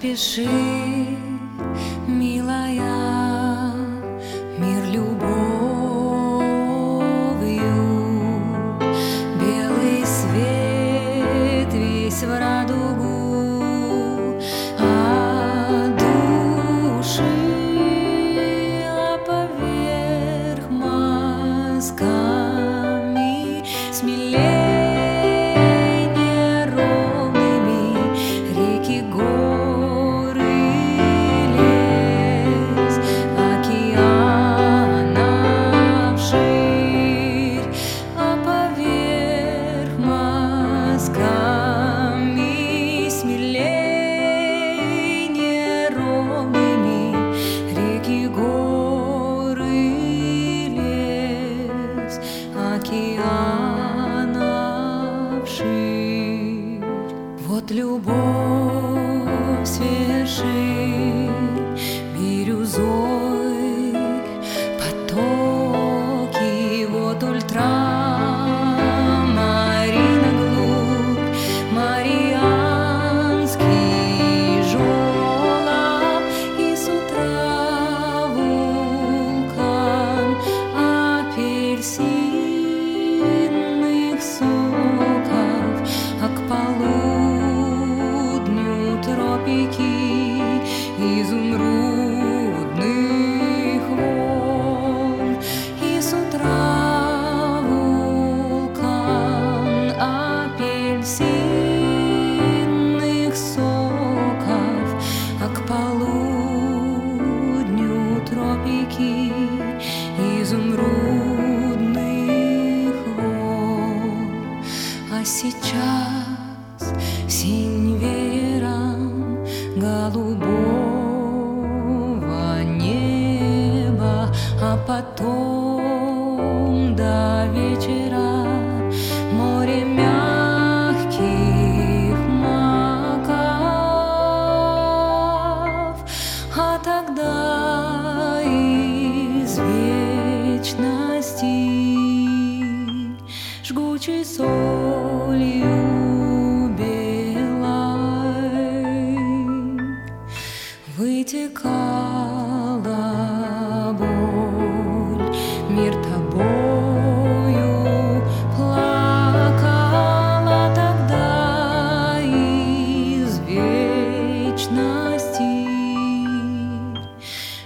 Запиши, милая, свершит бирюзой потоки, вот ультрамарина глубь, Марианский жёлоб, и с утра вулкан апельсинных соков, а к полудню тропики изумрудных волн, и с утра вулкан апельсинных соков, а к полудню тропики изумрудных волн. А сейчас потом до мир тобою. Плакала тогда из вечности.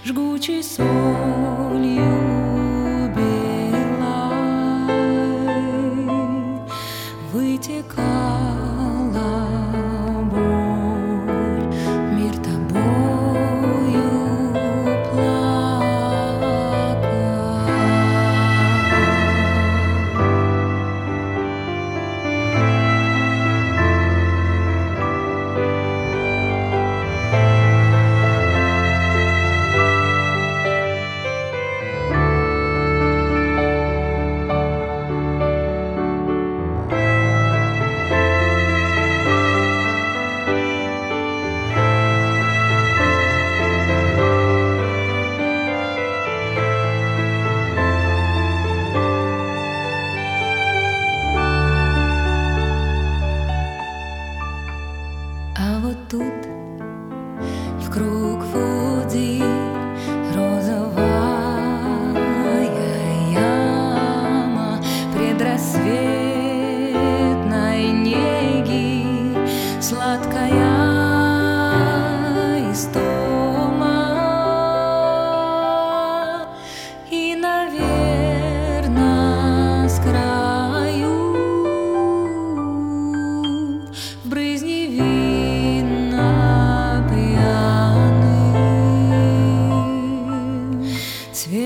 Жгучей солью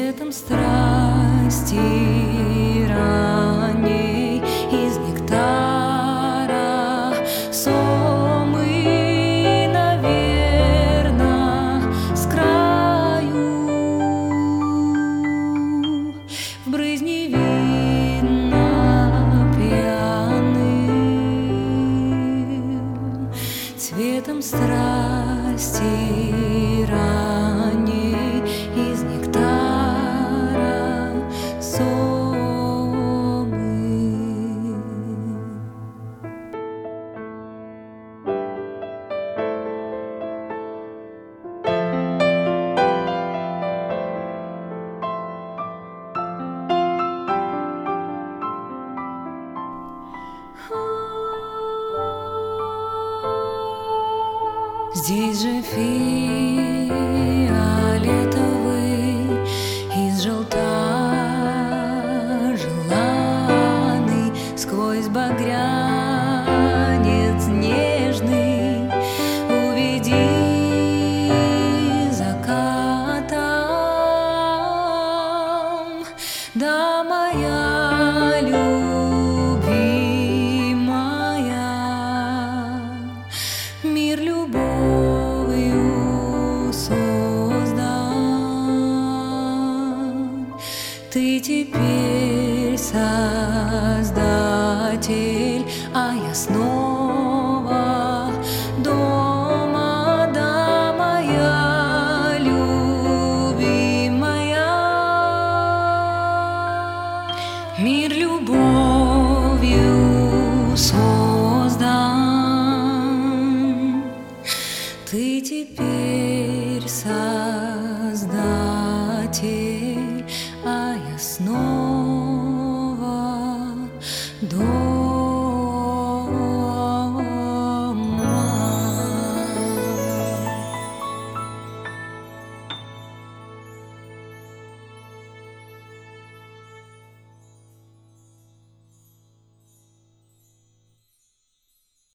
цветом страсти ранней из нектара сомы, наверно, с краю. В брызни вина пьяным цветом страсти ранней Здесь же фиолетовый из желта желанный сквозь багрянец нежный. Уведи закатом да моя Ты теперь создатель, а я снова дома, да, моя любимая. Мир любовью создан. Ты теперь